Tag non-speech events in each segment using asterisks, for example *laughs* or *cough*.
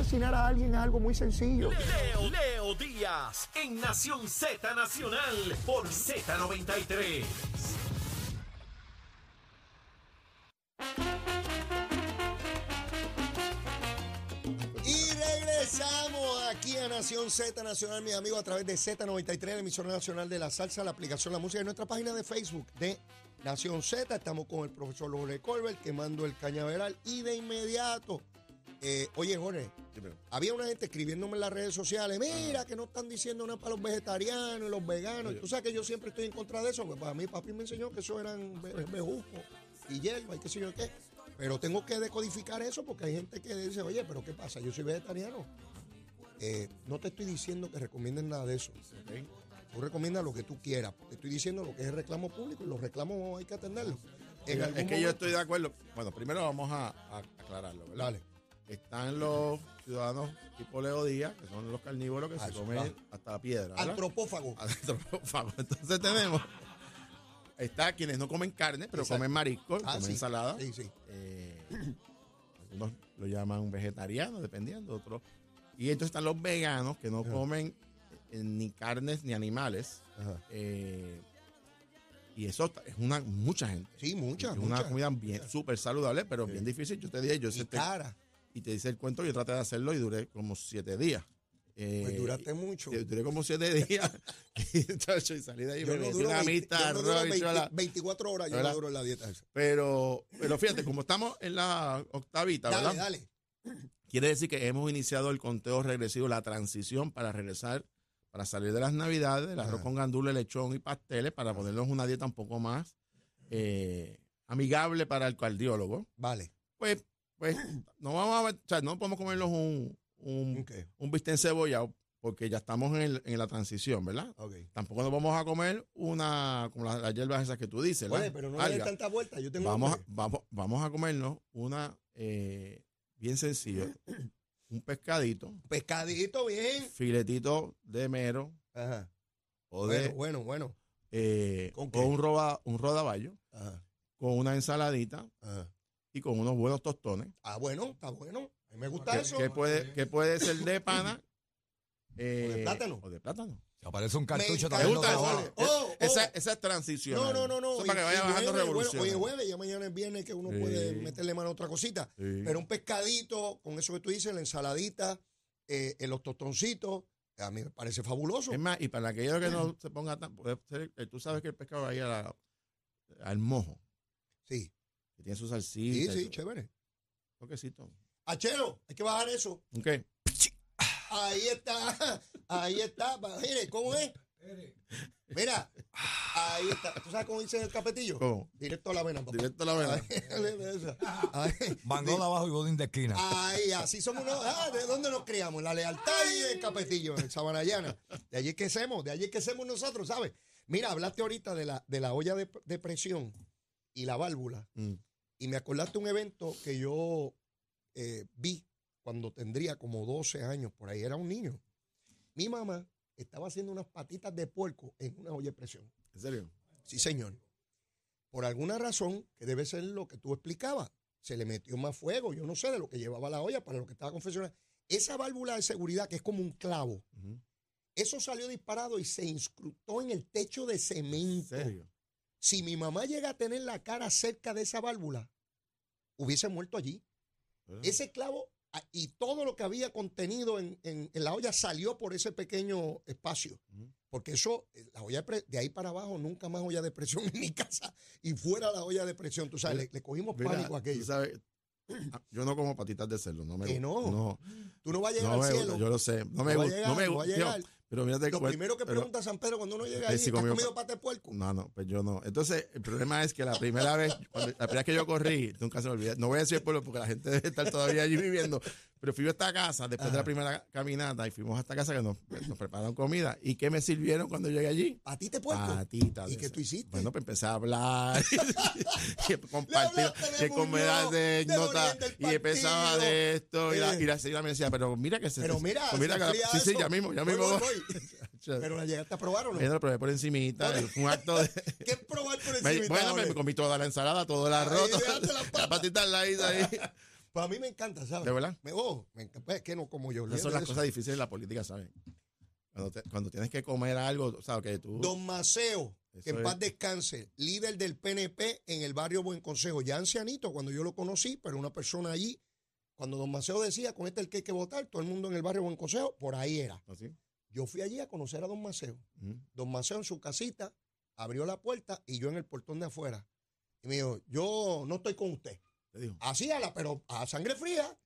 asesinar a alguien es algo muy sencillo. Leo, Leo Díaz en Nación Z Nacional por Z93. Y regresamos aquí a Nación Z Nacional, mis amigos, a través de Z93, la emisora nacional de la salsa, la aplicación La Música, en nuestra página de Facebook de Nación Z. Estamos con el profesor Jorge Colbert quemando el cañaveral y de inmediato. Eh, oye, Jorge, había una gente escribiéndome en las redes sociales, mira que no están diciendo nada para los vegetarianos y los veganos. Tú sabes que yo siempre estoy en contra de eso, porque para mí papi me enseñó que eso eran be- bejucos y hierba y qué sé yo qué. Pero tengo que decodificar eso porque hay gente que dice, oye, pero ¿qué pasa? Yo soy vegetariano. Eh, no te estoy diciendo que recomiendes nada de eso. Tú recomiendas lo que tú quieras. Te estoy diciendo lo que es el reclamo público y los reclamos hay que atenderlos. En es que yo estoy de acuerdo. Bueno, primero vamos a, a aclararlo, ¿verdad? Dale. Están los ciudadanos tipo Leo Díaz, que son los carnívoros que Ah, se comen claro. hasta la piedra. ¿verdad? Antropófago. *laughs* Antropófago. Entonces tenemos. Está quienes no comen carne, pero Exacto. comen mariscos, Ah, comen sí. ensalada. Sí, sí. Eh, algunos lo llaman vegetarianos, dependiendo, otros. Y entonces están los veganos que no Ajá. comen eh, ni carnes ni animales. Ajá. Eh, y eso es una mucha gente. Sí, muchas. Es una comida bien súper saludable, pero Sí. bien difícil. Yo te dije, yo Y sé cara. Y te dice el cuento, yo traté de hacerlo y duré como siete días. Eh, Pues duraste mucho. Duré como siete días. *laughs* y, salí de ahí, Yo me no metí duro, una 20 mitad, yo no duro arroz y 20 chola. 24 horas, yo duro en la dieta. Pero, pero fíjate, como estamos en la octavita, Dale, ¿verdad? dale. Quiere decir que hemos iniciado el conteo regresivo, la transición para regresar, para salir de las navidades, el arroz Ajá. con gandules, lechón y pasteles, para ponernos una dieta un poco más eh, amigable para el cardiólogo. Vale. Pues, pues, no vamos a ver, o sea, no podemos comernos un, un, Ok. un bistec cebollado, porque ya estamos en, el- en la transición, ¿verdad? Ok. Tampoco nos vamos a comer una, como las, las hierbas esas que tú dices, ¿verdad? Oye, pero no le des tanta vuelta. Yo tengo vamos, a- vamos, vamos a comernos una eh, bien sencilla, *clears throat* un pescadito, Pescadito bien. filetito de mero Ajá. o de Bueno, bueno, bueno. eh, ¿Con o qué? un, roba, un rodaballo Ajá. con una ensaladita Ajá. Y con unos buenos tostones. Ah, bueno, está bueno. A mí me gusta eso. que puede, que puede ser de pana eh, plátano. O de plátano. Se aparece un Me cartucho encanta. ¿Te también. gusta no vale. va. Oh, oh. Esa, esa es transición. No, no, no, no. Eso Y- para que vaya bajando revolución. Hoy es jueves, ya mañana es viernes que uno Sí. puede meterle mano a otra cosita. Sí. Pero un pescadito, con eso que tú dices, la ensaladita, eh, los tostoncitos, a mí me parece fabuloso. Es más, y para aquellos que no se ponga tan. eh, tú sabes que el pescado va a ir al mojo, Sí, que tiene su sí, salsita. sí, su chévere. toquecito. Achero, hay que bajar eso. Ok. Ahí está, ahí está. Mire, ¿cómo es? Mira, ahí está. ¿Tú sabes cómo dice el capetillo? ¿Cómo? Directo a la vena, papá. Directo a la vena. Ahí, Mangó de abajo y bodín de esquina. Ahí, así somos unos. Ah, ¿De dónde nos criamos? La lealtad y el capetillo, en Sabanayana. De allí es que hacemos, de allí es que hacemos nosotros, ¿sabes? Mira, hablaste ahorita de la, de la olla de, de presión y la válvula. Mm. Y me acordaste un evento que yo eh, vi cuando tendría como 12 años, por ahí era un niño. Mi mamá estaba haciendo unas patitas de puerco en una olla de presión. ¿En serio? Sí, señor. Por alguna razón, que debe ser lo que tú explicabas, se le metió más fuego, yo no sé de lo que llevaba la olla para lo que estaba confeccionando. Esa válvula de seguridad, que es como un clavo, eso salió disparado y se inscrutó en el techo de ¿En cemento. serio? Si mi mamá llega a tener la cara cerca de esa válvula, hubiese muerto allí. ¿Verdad? Ese clavo ah, y todo lo que había contenido en, en- en la olla salió por ese pequeño espacio. Porque eso, eh, la olla de, de ahí para abajo, nunca más olla de presión en mi casa y fuera la olla de presión. Tú sabes, Mira, le, le cogimos Mira, pánico a aquello. sabes, ah, yo no como patitas de cerdo. No me Que gusta. no. Tú no vas a llegar no al me cielo. gusta, yo lo sé. No me No gusta. no no va a. Pero mírate Lo primero que pero- pregunta San Pedro cuando uno llega ¿has comió comido pate de puerco? No, no, pues yo no. Entonces, el problema es que la primera vez, cuando- la primera vez que yo corrí, nunca se me olvida. No voy a decir el pueblo porque la gente debe estar todavía allí viviendo. Pero fui a esta casa después de la primera caminata y fuimos a esta casa que nos, nos prepararon comida. ¿Y qué me sirvieron cuando llegué allí? ¿Patita puerco? Patitas. ¿Y qué tú hiciste? Bueno, pues empecé a hablar, *laughs* *laughs* y compartir, que comer de del y empezaba de esto. Y la, y la señora me decía, pero mira que se. Pero mira, pues mira que- sí, sí, ya mismo, ya Voy, mismo. voy, voy. *laughs* Pero la llegaste a probar o no? Yo lo probé por encimita, un acto de... ¿Qué probar por encima? bueno, me comí toda la ensalada, todo el arroz, la la, patita al lado ahí. Pues a mí me encanta, ¿sabes? ¿De verdad? Me, oh, me encanta. Pues es que no como yo. Esas son las cosas difíciles de la política, ¿sabes? Cuando, te- cuando tienes que comer algo, sea, que tú... Don Maceo, que Eso en paz es. descanse, líder del PNP en el barrio Buen Consejo, ya ancianito cuando yo lo conocí, pero una persona allí, cuando don Maceo decía, con este es el que hay que votar, todo el mundo en el barrio Buen Consejo, por ahí era. ¿Así? Yo fui allí a conocer a don Maceo. Don Maceo en su casita abrió la puerta y yo en el portón de afuera. Y me dijo, yo no estoy con usted. Así a la, pero a sangre fría.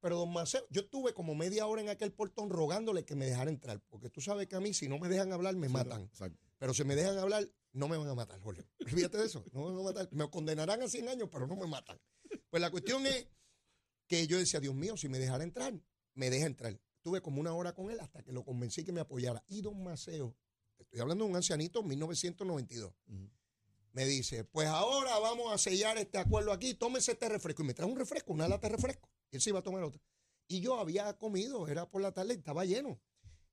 Pero don Maceo, yo estuve como media hora en aquel portón rogándole que me dejara entrar. Porque tú sabes que a mí, si no me dejan hablar, me matan. Exacto. Pero si me dejan hablar, no me van a matar, Jorge. *laughs* Fíjate de eso, no me van a matar. Me condenarán a 100 años, pero no me matan. Pues la cuestión es que yo decía, Dios mío, si me dejara entrar, me deja entrar. Tuve como una hora con él hasta que lo convencí que me apoyara. Y don Maceo, estoy hablando de un ancianito, 1992, Ujú. Me dice, pues ahora vamos a sellar este acuerdo aquí, tómese este refresco. Y me trae un refresco, una lata de refresco. Y él se iba a tomar otra. Y yo había comido, era por la tarde, estaba lleno.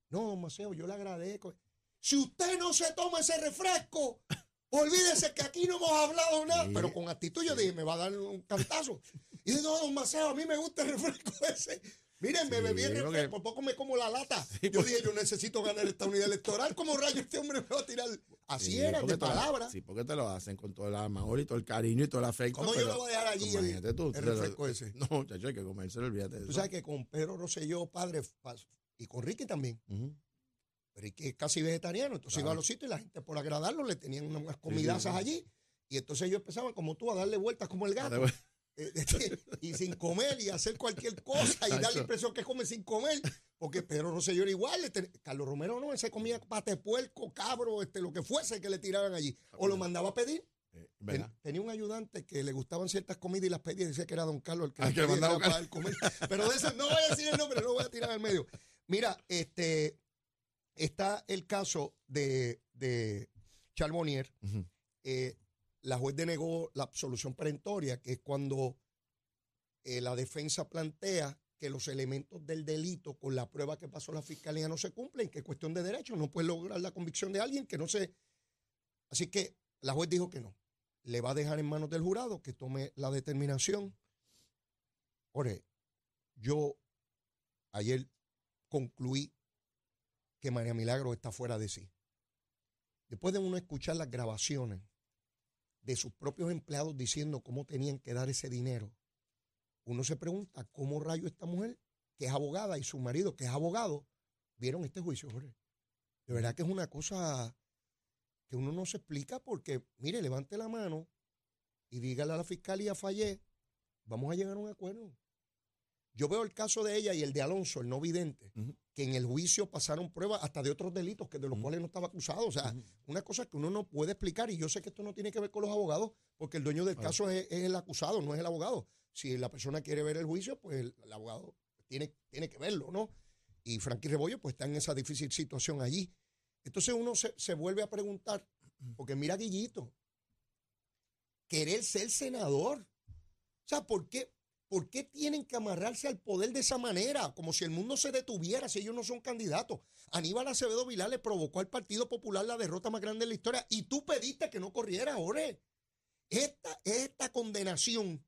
No, don Maceo, yo le agradezco. Si usted no se toma ese refresco, olvídese que aquí no hemos hablado nada. Sí. Pero con actitud yo dije, me va a dar un cantazo. Y dice, no, don Maceo, a mí me gusta el refresco *laughs* ese. Miren, me bebí el refresco, por poco me como la lata. Sí, yo dije, yo necesito ganar esta unidad electoral. ¿Cómo rayo este hombre me va a tirar? Así Sí, era, de te lo- palabra. Sí, porque te lo hacen con todo el amor y todo el cariño y todo el afecto. ¿Cómo yo pero- lo voy a dejar allí Imagínate tú. el refresco ese? *laughs* No, muchacho, hay que comérselo, olvídate de Tú eso. sabes que con Pedro Rosselló, padre, y con Ricky también. Ujú. Ricky es casi vegetariano, entonces Claro. iba a los sitios y la gente por agradarlo le tenían unas comidazas sí. allí. Y entonces ellos empezaban como tú a darle vueltas como el gato. Este, *laughs* y sin comer y hacer cualquier cosa y dar la impresión que come sin comer. Porque Pedro Rosselló era igual. ten- Carlos Romero no, él se comía pate puerco, cabro, este, lo que fuese que le tiraran allí. O lo mandaba a pedir. eh, tenía un ayudante que le gustaban ciertas comidas y las pedía y decía que era don Carlos el que, Ah, que mandaba para él comer. *laughs* Pero de eso no voy a decir el nombre, no lo voy a tirar al medio. Mira, este está el caso de, de Charbonnier. Eh, la juez denegó la absolución perentoria, que es cuando eh, la defensa plantea que los elementos del delito con la prueba que pasó la fiscalía no se cumplen, que es cuestión de derecho, no puede lograr la convicción de alguien que no se... Así que la juez dijo que no. Le va a dejar en manos del jurado que tome la determinación. Ore, yo ayer concluí que María Milagro está fuera de sí. Después de uno escuchar las grabaciones de sus propios empleados diciendo cómo tenían que dar ese dinero, uno se pregunta cómo rayo esta mujer, que es abogada, y su marido, que es abogado, vieron este juicio, Jorge. De verdad que es una cosa que uno no se explica porque, mire, levante la mano y dígale a la fiscalía fallé, vamos a llegar a un acuerdo. Yo veo el caso de ella y el de Alonso, el no vidente. Que en el juicio pasaron pruebas hasta de otros delitos que de los cuales no estaba acusado. O sea, una cosa que uno no puede explicar y yo sé que esto no tiene que ver con los abogados porque el dueño del caso es, es el acusado, no es el abogado. Si la persona quiere ver el juicio, pues el, el abogado tiene, tiene que verlo, ¿no? Y Frankie Rebollo pues está en esa difícil situación allí. Entonces uno se, se vuelve a preguntar, porque mira Guillito, querer ser senador. O sea, ¿por qué, ¿por qué tienen que amarrarse al poder de esa manera? Como si el mundo se detuviera si ellos no son candidatos. Aníbal Acevedo Vilá le provocó al Partido Popular la derrota más grande de la historia y tú pediste que no corriera, Ore. Esta, esta condenación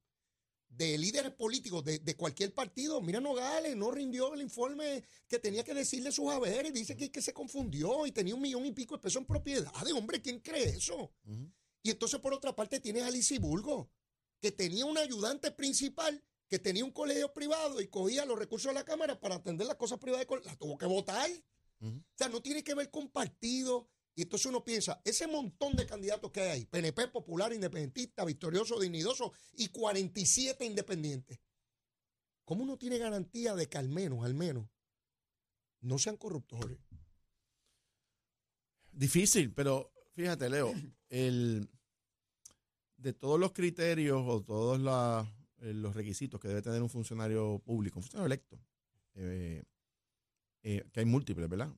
de líderes políticos de, de cualquier partido, mira Nogales, no rindió el informe que tenía que decirle sus haberes, dice que, que se confundió y tenía un millón y pico de pesos en propiedades, hombre, ¿quién cree eso? Y entonces por otra parte tienes a Lizy Burgo, que tenía un ayudante principal, que tenía un colegio privado y cogía los recursos de la Cámara para atender las cosas privadas, la tuvo que votar. O sea, no tiene que ver con partido. Y entonces uno piensa, ese montón de candidatos que hay ahí, PNP, Popular, Independentista, Victorioso, Dignidoso y 47 independientes. ¿Cómo uno tiene garantía de que al menos, al menos, no sean corruptores? Difícil, pero fíjate, Leo, el, de todos los criterios o todos la- eh, los requisitos que debe tener un funcionario público, un funcionario electo, eh, eh, que hay múltiples, ¿verdad?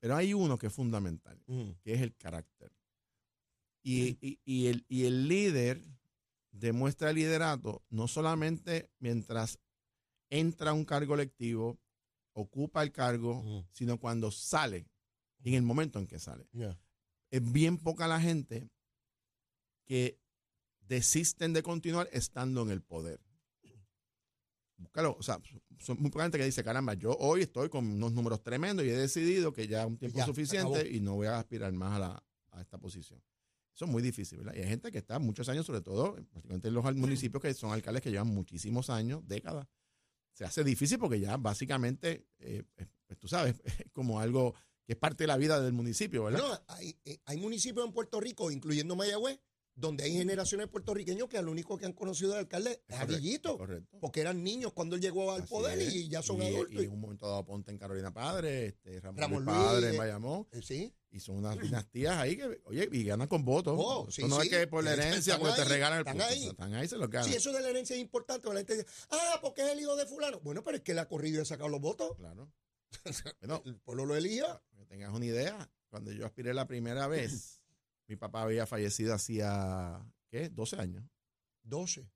Pero hay uno que es fundamental, que es el carácter. Y, y- y el, y el líder demuestra liderato no solamente mientras entra a un cargo electivo, ocupa el cargo, Ujú. sino cuando sale, en el momento en que sale. Es bien poca la gente que desisten de continuar estando en el poder. búscalo, o sea, son muy poca gente que dice, caramba, yo hoy estoy con unos números tremendos y he decidido que ya un tiempo Ya, suficiente y no voy a aspirar más a, la, a esta posición. Eso es muy difícil, ¿verdad? Y hay gente que está muchos años, sobre todo, particularmente en los municipios que son alcaldes que llevan muchísimos años, décadas. Se hace difícil porque ya básicamente, eh, eh, pues tú sabes, *laughs* es como algo que es parte de la vida del municipio, ¿verdad? No, hay, eh, hay municipios en Puerto Rico, incluyendo Mayagüez, donde hay generaciones puertorriqueños que lo único que han conocido del alcalde es a Correcto, Guillito, correcto. porque eran niños cuando él llegó al Así poder es. y ya son Y- adultos. Y en un momento dado Ponte en Carolina Padre, este, Ramón, Ramón Luis Padre eh, en Bayamón. Eh, sí, Y son unas dinastías ahí que, oye, y ganan con votos. Oh, Eso sí, no sí. es que por la herencia, porque te regalan el están ahí. Están ahí, se los ganan. sí, eso de la herencia es importante. La gente dice, ah, porque es el hijo de fulano. Bueno, pero es que él ha corrido y ha sacado los votos. Claro. *laughs* Bueno, El pueblo lo para que tengas una idea, cuando yo aspiré la primera vez, *laughs* mi papá había fallecido hacía, ¿qué? 12 años. 12. O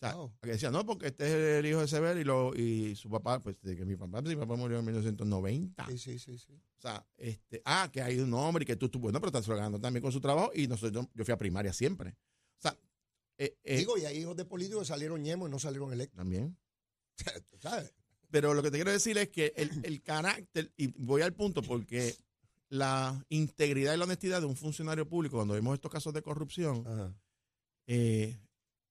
sea, Wow. que decía, no, porque este es el hijo de Sever y, lo, y su papá, pues de que mi papá, mi papá murió en 1990. Sí, sí, sí, sí. O sea, este, ah, que hay un hombre y que tú, tú bueno, pero estás ganando también con su trabajo y nosotros, yo fui a primaria siempre. O sea, eh, eh, Digo, y hay hijos de políticos que salieron ñemos y no salieron electos. también. *laughs* ¿Tú ¿Sabes? Pero lo que te quiero decir es que el, el carácter, y voy al punto porque la integridad y la honestidad de un funcionario público, cuando vemos estos casos de corrupción, eh,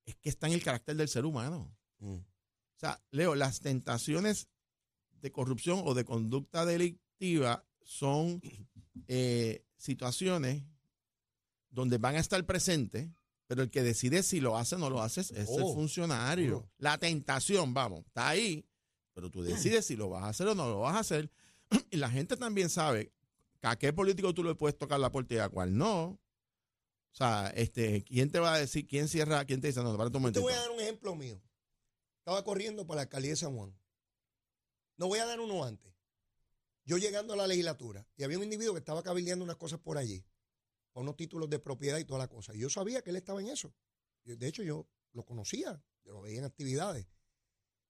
es que está en el carácter del ser humano. Mm. O sea, Leo, las tentaciones de corrupción o de conducta delictiva son eh, situaciones donde van a estar presentes, pero el que decide si lo hace o no lo hace es el Oh, funcionario. La tentación, vamos, está ahí, pero tú decides si lo vas a hacer o no lo vas a hacer. *clears throat* Y la gente también sabe a qué político tú le puedes tocar la puerta y a cuál no. O sea, este, ¿quién te va a decir, quién cierra, quién te dice, no, para un Te momentito. voy a dar un ejemplo mío. Estaba corriendo para la alcaldía de San Juan. No voy a dar uno antes. Yo llegando a la legislatura y había un individuo que estaba cabildeando unas cosas por allí, con unos títulos de propiedad y toda la cosa. Y yo sabía que él estaba en eso. De hecho, yo lo conocía, yo lo veía en actividades.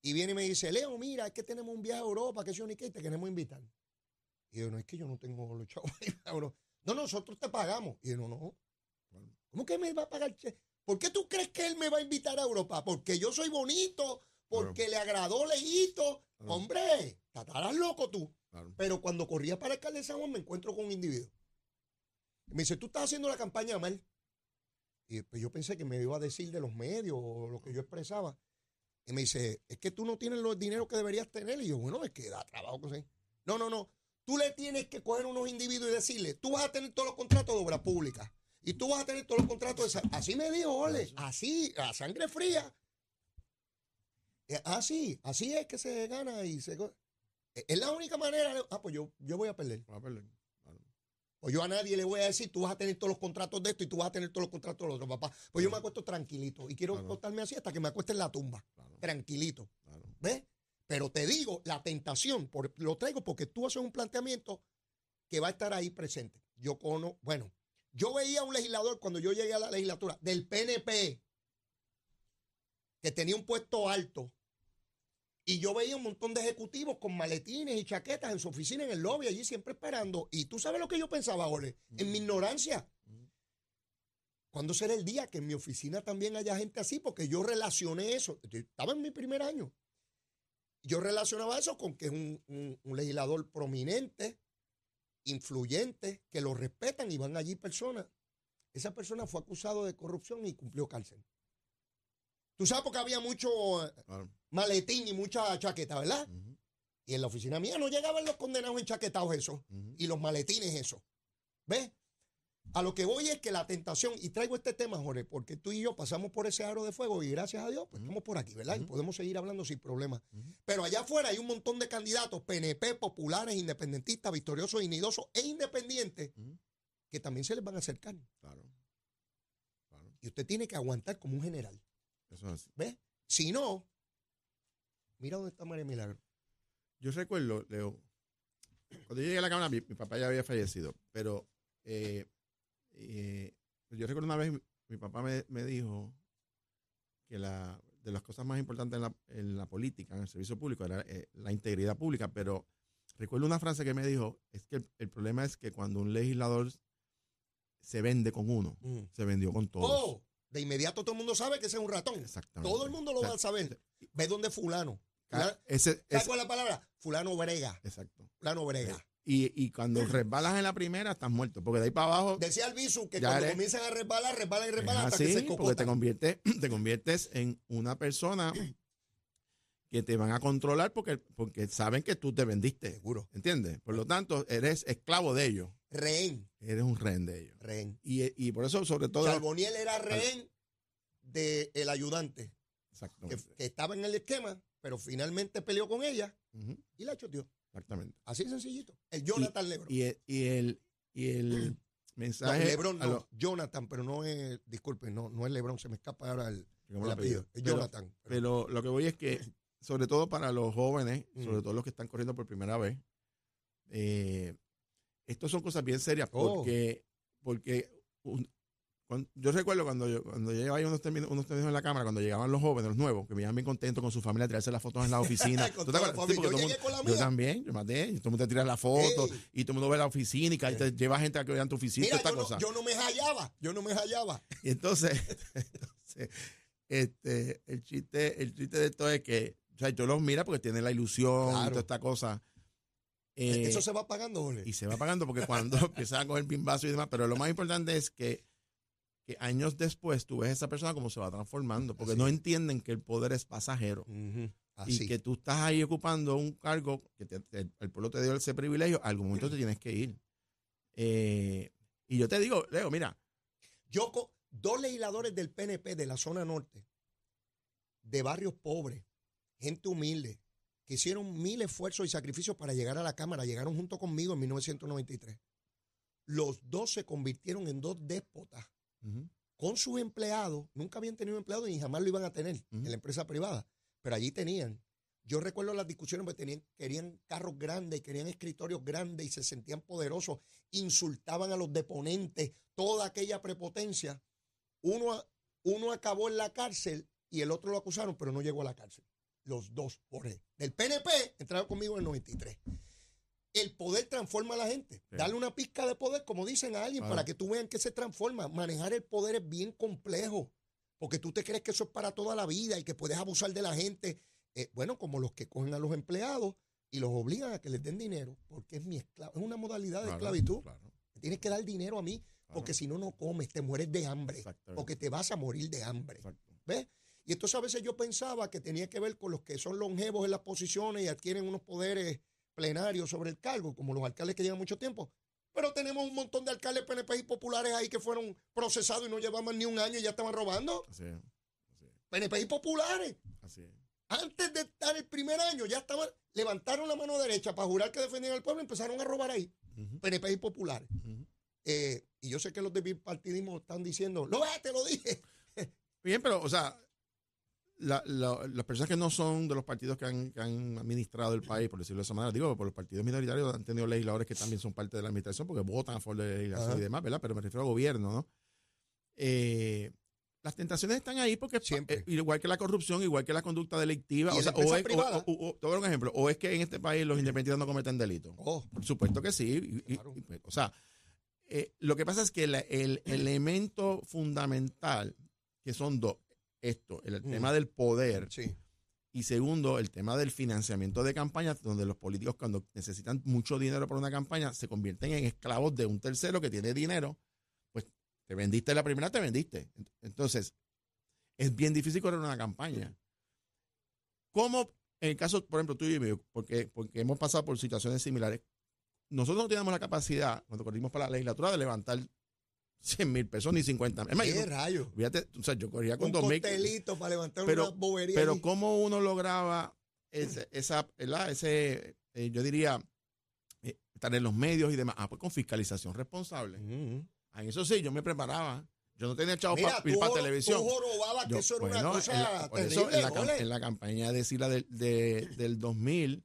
Y viene y me dice, Leo, mira, es que tenemos un viaje a Europa, que yo ni qué, te queremos invitar. Y yo, no, es que yo no tengo los chavos. *laughs* No, nosotros te pagamos. Y yo, no, no. ¿Cómo que me va a pagar? ¿Por qué tú crees que él me va a invitar a Europa? Porque yo soy bonito, porque le agradó Leito. Claro. Hombre, estarás loco tú. Claro. Pero cuando corría para el alcalde de San Juan me encuentro con un individuo. Y me dice, tú estás haciendo la campaña mal. Y pues yo pensé que me iba a decir de los medios o lo que yo expresaba. Y me dice, es que tú no tienes los dineros que deberías tener. Y yo, bueno, es que da trabajo. que. No, no, no. Tú le tienes que coger unos individuos y decirle, tú vas a tener todos los contratos de obra pública. Y tú vas a tener todos los contratos de... Así me dijo, ole. Así, a sangre fría. Eh, Así, así es que se gana y se... Eh, Es la única manera. de- Ah, pues yo, yo voy a perder. Va a perder. Pues yo a nadie le voy a decir, tú vas a tener todos los contratos de esto y tú vas a tener todos los contratos de lo otro, papá. Pues yo me acuesto tranquilito y quiero acostarme así hasta que me acueste en la tumba. Tranquilito. ¿Ves? Pero te digo, la tentación, por- lo traigo porque tú haces un planteamiento que va a estar ahí presente. Yo cono, bueno, yo veía a un legislador cuando yo llegué a la legislatura del PNP que tenía un puesto alto y yo veía un montón de ejecutivos con maletines y chaquetas en su oficina en el lobby allí siempre esperando. Y tú sabes lo que yo pensaba, Ole, en mi ignorancia. ¿Cuándo será el día que en mi oficina también haya gente así? Porque yo relacioné eso. Yo Estaba en mi primer año. Yo relacionaba eso con que es un, un- un legislador prominente, influyente, que lo respetan y van allí personas. Esa persona fue acusado de corrupción y cumplió cárcel. Tú sabes porque había mucho claro. maletín y mucha chaqueta, ¿verdad? Y en la oficina mía no llegaban los condenados enchaquetados eso y los maletines eso. ¿Ves? A lo que voy es que la tentación, y traigo este tema, Jorge, porque tú y yo pasamos por ese aro de fuego y gracias a Dios, pues estamos por aquí, ¿verdad? Y podemos seguir hablando sin problema. Pero allá afuera hay un montón de candidatos, PNP, populares, independentistas, victoriosos, inidosos e independientes, que también se les van a acercar. Claro. Claro. Y usted tiene que aguantar como un general. Eso es así. ¿Ves? Si no, mira dónde está María Milagro. Yo recuerdo, Leo, cuando yo llegué a la Cámara, mi, mi papá ya había fallecido, pero eh, eh, yo recuerdo una vez, mi, mi papá me, me dijo que la, de las cosas más importantes en la, en la política, en el servicio público, era eh, la integridad pública, pero recuerdo una frase que me dijo, es que el, el problema es que cuando un legislador se vende con uno, se vendió con todos. Oh, de inmediato todo el mundo sabe que ese es un ratón. Exactamente. Todo el mundo lo O sea, va a saber. Ve dónde fulano. Fulano- Ese, ¿Sabes ese- cuál es la palabra? Fulano brega. exacto. Fulano brega. Y, y cuando resbalas en la primera, estás muerto. Porque de ahí para abajo. Decía el Bisu que cuando eres- comienzan a resbalar, resbalan y Es resbalan hasta que así, se porque te cocotan. conviertes, *clears throat* te conviertes en una persona que te van a controlar porque, porque saben que tú te vendiste. Seguro. ¿Entiendes? Por lo tanto, eres esclavo de ellos. Rehén. Eres un rehén de ellos. Rehén. Y, y por eso, sobre todo. Charboniel era rehén del ayudante, que, Exactamente. que estaba en el esquema, pero finalmente peleó con ella y la choteó. Exactamente. Así de sencillito. El Jonathan Lebron. Y el, y el, y el *clears throat* No, mensaje. Lebron no, lo- Jonathan, pero no es, disculpen, no, no es Lebron, se me escapa ahora el, ¿cómo el apellido. Es Jonathan. pero- Pero lo que voy es que, sobre todo para los jóvenes, Mm. sobre todo los que están corriendo por primera vez, eh, estos son cosas bien serias Oh. porque, porque un- yo recuerdo cuando yo, cuando yo llevaba unos términos, unos términos en la cámara, cuando llegaban los jóvenes, los nuevos, que me iban bien contentos con su familia a tirarse las fotos en la *laughs* oficina. ¿Tú te acuerdas? Sí, Yo llegué mundo- con la yo también, yo maté, todo el mundo te tira la foto Ey. y todo el mundo ve la oficina y, te lleva gente a que vean tu oficina y Mira, yo esta no, cosa. yo no me hallaba, yo no me hallaba. *laughs* Y entonces, *laughs* entonces, este, el chiste, el chiste de esto es que, o sea, yo los mira porque tienen la ilusión y toda esta cosa. Eh, Eso se va pagando, Jorge. y se va pagando porque cuando empiezan a coger pimbazo y demás, pero lo más importante es que, que años después tú ves a esa persona como se va transformando, porque Así no entienden que el poder es pasajero. Así. Y que tú estás ahí ocupando un cargo que te- te- el pueblo te dio ese privilegio, algún momento te tienes que ir. Eh, y yo te digo, Leo, mira, Yo, dos legisladores del PNP de la zona norte, de barrios pobres, gente humilde, que hicieron mil esfuerzos y sacrificios para llegar a la Cámara, llegaron junto conmigo en 1993. Los dos se convirtieron en dos déspotas con sus empleados. Nunca habían tenido empleados y jamás lo iban a tener en la empresa privada, pero allí tenían. Yo recuerdo las discusiones porque tenían, querían carros grandes, querían escritorios grandes y se sentían poderosos, insultaban a los deponentes, toda aquella prepotencia. Uno, uno acabó en la cárcel y el otro lo acusaron, pero no llegó a la cárcel. Los dos, Jorge. Del PNP entraron conmigo en el 93. El poder transforma a la gente. Sí. Darle una pizca de poder, como dicen a alguien, Claro. para que tú vean que se transforma. Manejar el poder es bien complejo, porque tú te crees que eso es para toda la vida y que puedes abusar de la gente. Eh, bueno, como los que cogen a los empleados y los obligan a que les den dinero, porque es mi esclavo. Es una modalidad de claro, esclavitud. claro, tienes que dar dinero a mí, porque si no, no comes, te mueres de hambre, porque te vas a morir de hambre. Exacto. ¿Ves? Y entonces a veces yo pensaba que tenía que ver con los que son longevos en las posiciones y adquieren unos poderes plenarios sobre el cargo, como los alcaldes que llevan mucho tiempo. Pero tenemos un montón de alcaldes PNP y populares ahí que fueron procesados y no llevaban ni un año y ya estaban robando. Así es, PNP y populares. así es. Antes de estar el primer año, ya estaban, levantaron la mano derecha para jurar que defendían al pueblo y empezaron a robar ahí. Ujú, PNP y populares. Eh, y yo sé que los de bipartidismo están diciendo, lo ves, te lo dije. Bien, pero, o sea, la- la- las personas que no son de los partidos que han, que han administrado el país, por decirlo de esa manera, digo, por los partidos minoritarios han tenido legisladores que también son parte de la administración porque votan a favor de la legislación Ajá. y demás, ¿verdad? Pero me refiero al gobierno, ¿no? Eh, las tentaciones están ahí porque Siempre. eh, igual que la corrupción, igual que la conducta delictiva, o sea, o es, o- privada. o- o- te voy a dar un ejemplo, o es que en este país los independientes no cometen delitos. Oh, Por supuesto que sí. y- y- Claro. y, pues, o sea, eh, lo que pasa es que la- el elemento fundamental, que son dos, esto, el, Mm. tema del poder sí. y segundo, el tema del financiamiento de campañas, donde los políticos cuando necesitan mucho dinero para una campaña se convierten en esclavos de un tercero que tiene dinero, pues te vendiste la primera, te vendiste. Entonces, es bien difícil correr una campaña. ¿Cómo, en el caso, por ejemplo, tuyo y mío, porque, porque hemos pasado por situaciones similares, nosotros no teníamos la capacidad, cuando corrimos para la legislatura, de levantar 100 mil pesos ni 50 mil. ¿Qué yo- rayos? o sea, yo corría con Un 2 mil. para levantar Pero- una bobería. Pero allí. cómo uno lograba ese, esa, ¿verdad? ese, eh, yo diría, eh, estar en los medios y demás. Ah, pues con fiscalización responsable. Ujú. Ah, en eso sí, yo me preparaba. Yo no tenía chavos Mira, para tú, ir para joro- televisión. tú jorobabas que eso era bueno, una en cosa la- eso, en la, en la campaña de Sila del, de- del 2000,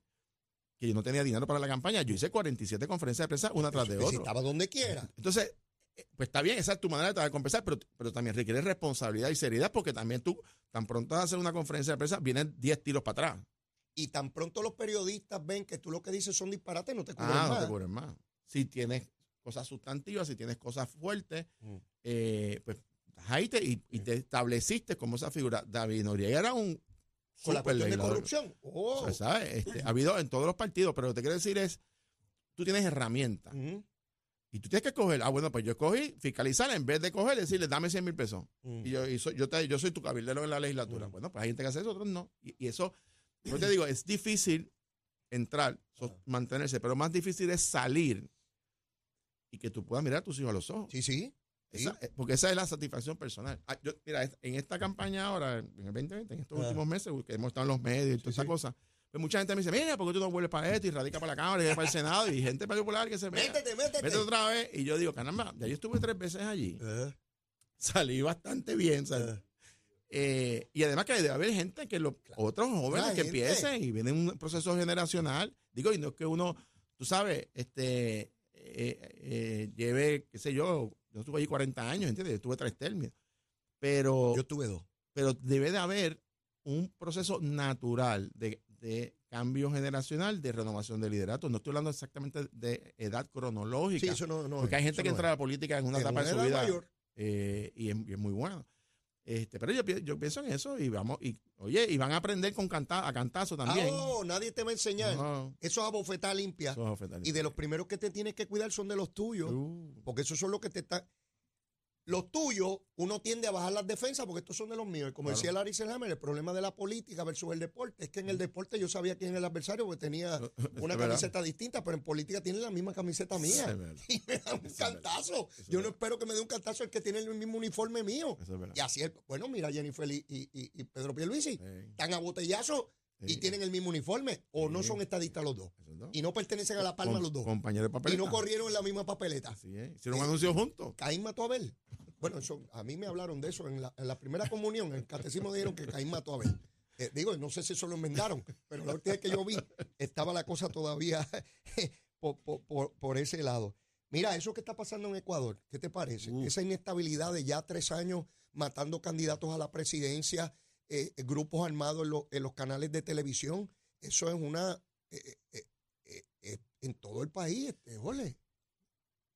que yo no tenía dinero para la campaña, yo hice 47 conferencias de prensa una tras de otra. estaba donde quiera. Entonces, pues está bien, esa es tu manera de compensar, pero, pero también requiere responsabilidad y seriedad, porque también tú, tan pronto vas a hacer una conferencia de prensa, vienen 10 tiros para atrás. Y tan pronto los periodistas ven que tú lo que dices son disparates, no te cubren Ah, no más. te cubren más. Si tienes cosas sustantivas, si tienes cosas fuertes, Mm. eh, pues ahí te- y, y te estableciste como esa figura. David Noriega era un con la cuestión de corrupción. Oh. O sea, ¿sabes? Este, ha habido en todos los partidos, pero lo que te quiero decir es, tú tienes herramientas y tú tienes que escoger. Ah, bueno, pues yo escogí fiscalizar en vez de coger decirle, dame 100 mil pesos. ujú. Y yo, y yo, te- yo soy tu cabildero en la legislatura. Mm. Bueno, pues hay gente que hace eso, otros no. Y, y eso, yo te digo, es difícil entrar, so- mantenerse, pero más difícil es salir y que tú puedas mirar a tus hijos a los ojos. Sí, sí. sí. Esa- eh, porque esa es la satisfacción personal. Ah, yo- mira, en esta campaña ahora, en el 2020, en estos Ah. últimos meses, que hemos estado en los medios y toda esa sí. cosa, pues mucha gente me dice, mira, ¿por qué tú no vuelves para esto y radica para la Cámara y para el Senado? Y gente popular que se mete, Métete, métete. vete otra vez. Y yo digo, caramba, ya yo estuve tres veces allí. Eh, Salí bastante bien. ¿sabes? eh. Eh, y además que debe haber gente que los otros jóvenes Claro, que gente. empiecen y viene un proceso generacional. Digo, y no es que uno, tú sabes, este lleve, qué sé yo, yo estuve allí 40 años, ¿entiendes? Yo estuve tres términos. Pero, Yo tuve dos. pero debe de haber un proceso natural de, de cambio generacional, de renovación de liderato. No estoy hablando exactamente de edad cronológica. Sí, eso no, no porque hay gente que no entra a la política en una En etapa de su vida mayor. eh, y, es, y es muy bueno. Este, pero yo, yo pienso en eso y vamos, y oye, y van a aprender con canta, a cantazo también. Ah, oh, nadie te va a enseñar. No, Eso es a bofetada limpia. es. Y de los primeros que te tienes que cuidar son de los tuyos. Uh, Porque esos son los que te están. Los tuyos, uno tiende a bajar las defensas porque estos son de los míos. Y como Claro. decía Larry Selhammer, el problema de la política versus el deporte es que en el deporte yo sabía quién era el adversario porque tenía *laughs* una camiseta distinta, pero en política tienen la misma camiseta mía. es. *laughs* Y me dan un es cantazo. Es Yo no espero que me dé un cantazo el que tiene el mismo uniforme mío. Y así es. Bueno, mira Jennifer y, y, y- Pedro Pierluisi. Sí, Están a botellazo y sí, tienen el mismo uniforme. O no Sí. son estadistas los dos. no. Y no pertenecen a la palma Com- los dos. Compañero de papel. Y no corrieron en la misma papeleta. Así es. Hicieron un anuncio juntos. Caín mató a Abel. Bueno, eso, a mí me hablaron de eso en la, en la primera comunión. En el catecismo dijeron que Caín mató a Abel. Eh, digo, no sé si eso lo enmendaron, pero la última vez que yo vi estaba la cosa todavía por, por- ese lado. Mira, eso que está pasando en Ecuador, ¿qué te parece? Esa inestabilidad de ya tres años matando candidatos a la presidencia, eh, grupos armados en, lo- en los canales de televisión, eso es una... eh, eh, en todo el país, este, ole.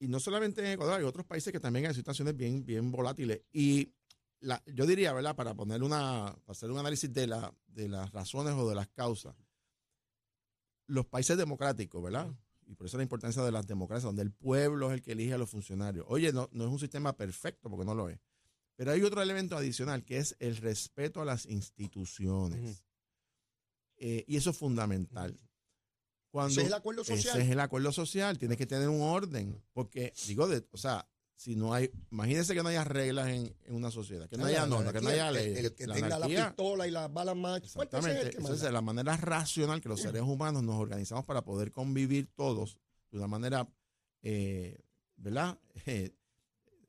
Y no solamente en Ecuador, hay otros países que también hay situaciones bien, bien volátiles. Y la, yo diría, ¿verdad? Para poner una, para hacer un análisis de, la, de las razones o de las causas, los países democráticos, ¿verdad? Y por eso la importancia de las democracias, donde el pueblo es el que elige a los funcionarios. Oye, no, no es un sistema perfecto, porque no lo es. Pero hay otro elemento adicional, que es el respeto a las instituciones. Eh, y eso es fundamental. Cuando, Ese es el acuerdo social. ese es el acuerdo social, tienes que tener un orden, porque digo, de, o sea, si no hay, imagínense que no haya reglas en, en una sociedad, que no haya normas, que no haya leyes. El, el que la tenga la pistola y las balas más es exactamente, que esa manda. es la manera racional que los seres humanos nos organizamos para poder convivir todos de una manera, eh, ¿verdad? *laughs* Eh,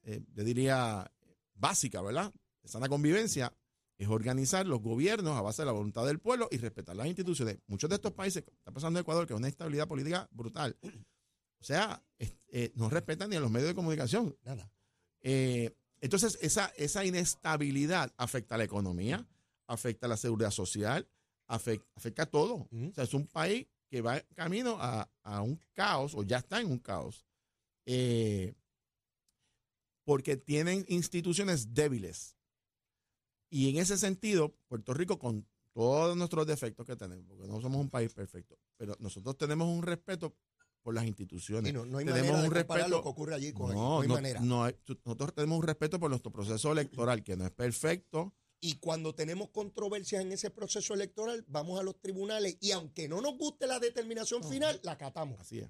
eh, yo diría básica, ¿verdad? De sana convivencia, es organizar los gobiernos a base de la voluntad del pueblo y respetar las instituciones. Muchos de estos países, está pasando en Ecuador, que es una estabilidad política brutal, o sea, eh, no respetan ni a los medios de comunicación. Nada. Eh, entonces, esa, esa inestabilidad afecta a la economía, afecta a la seguridad social, afecta, afecta a todo. O sea, es un país que va camino a, a un caos, o ya está en un caos, eh, porque tienen instituciones débiles. Y en ese sentido, Puerto Rico, con todos nuestros defectos que tenemos, porque no somos un país perfecto, pero nosotros tenemos un respeto por las instituciones. Y no, no hay Tenemos manera de un comparar respeto- lo que ocurre allí con. No, No hay no- manera. no hay- tu- nosotros tenemos un respeto por nuestro proceso electoral, que no es perfecto. Y cuando tenemos controversias en ese proceso electoral, vamos a los tribunales y aunque no nos guste la determinación final, la acatamos. Así es,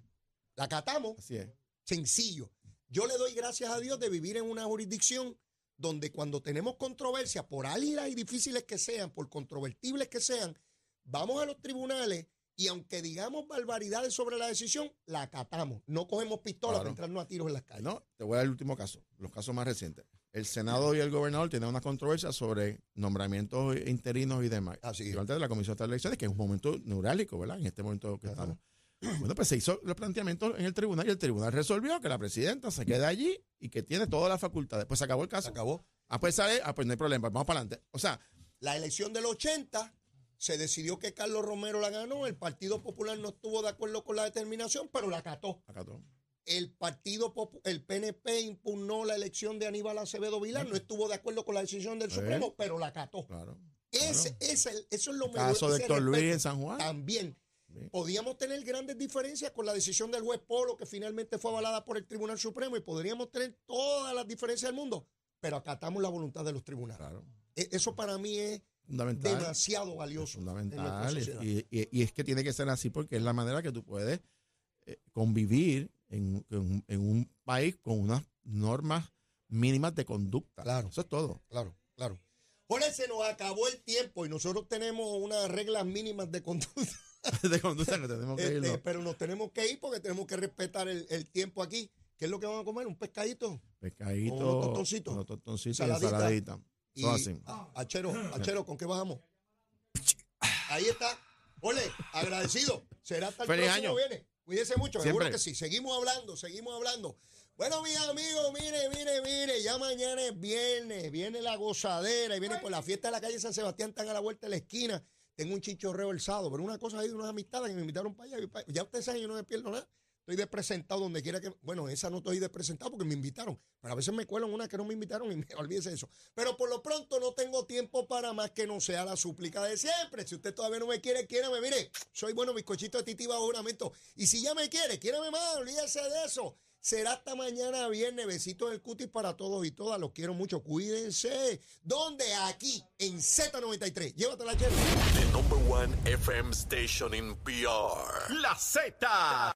La acatamos, así es. sencillo. Yo le doy gracias a Dios de vivir en una jurisdicción donde cuando tenemos controversias, por ágiles y difíciles que sean, por controvertibles que sean, vamos a los tribunales y aunque digamos barbaridades sobre la decisión, la acatamos. No cogemos pistolas Claro. para entrarnos a tiros en las calles. No, te voy a dar el último caso, los casos más recientes. El Senado y el gobernador tienen una controversia sobre nombramientos interinos y demás. Así es. Durante la Comisión de Elecciones, que es un momento neurálgico, ¿verdad? En este momento que Ajá. estamos. *clears throat* Bueno, pues se hizo los planteamientos en el tribunal y el tribunal resolvió que la presidenta se queda allí y que tiene todas las facultades. Pues se acabó el Se caso. acabó. Ah, pues sale, ah, pues no hay problema, vamos para adelante. O sea, La elección del 80 se decidió que Carlos Romero la ganó, el Partido Popular no estuvo de acuerdo con la determinación, pero la acató. todo. El Partido Popu- el PNP impugnó la elección de Aníbal Acevedo Vilar, no estuvo de acuerdo con la decisión del Eh. Supremo, pero la acató. Claro. Ese, ese- eso es lo El mejor. caso de Héctor Luis en San Juan. También. Podíamos tener grandes diferencias con la decisión del juez Polo, que finalmente fue avalada por el Tribunal Supremo, y podríamos tener todas las diferencias del mundo, pero acatamos la voluntad de los tribunales. Claro. E- Eso para mí es Fundamental. demasiado valioso. fundamental. y es que tiene que ser así porque es la manera que tú puedes eh, convivir en, en- en un país con unas normas mínimas de conducta. Claro. Eso es todo. Claro, claro. Jorge, se nos acabó el tiempo y nosotros tenemos unas reglas mínimas de conducta. *laughs* de conducta que tenemos que Este, irnos. pero nos tenemos que ir porque tenemos que respetar el, el tiempo aquí. ¿Qué es lo que vamos a comer? Un pescadito. Pescadito. con unos tostoncitos. unos tostoncitos y Saladita. ensaladita. Y así. a- Achero, Achero, ¿con qué bajamos? *laughs* Ahí está. Ole, agradecido. Será hasta el Feliz próximo año. viene. Cuídese mucho, Siempre. seguro que sí. Seguimos hablando, seguimos hablando. Bueno, mis amigos, mire, mire, mire, ya mañana es viernes, viene la gozadera y viene por la fiesta de la calle San Sebastián, están a la vuelta de la esquina. Tengo un chichorreo el pero una cosa ahí de unas amistades que me invitaron para allá. y pa- Ya ustedes saben, yo no me pierdo nada. Estoy despresentado donde quiera que. Bueno, esa no estoy despresentado porque me invitaron. Pero a veces me cuelan una que no me invitaron y me *laughs* olvídese de eso. Pero por lo pronto no tengo tiempo para más que no sea la súplica de siempre. Si usted todavía no me quiere, quiérame. Mire, soy bueno, bizcochito de titi bajo juramento. Y si ya me quiere, quiérame más, olvídese de eso. Será hasta mañana viernes. Besitos del cutis para todos y todas. Los quiero mucho. Cuídense. ¿Dónde? Aquí, en Z93. Llévatela, chévere. The number one FM station in PR. La Z.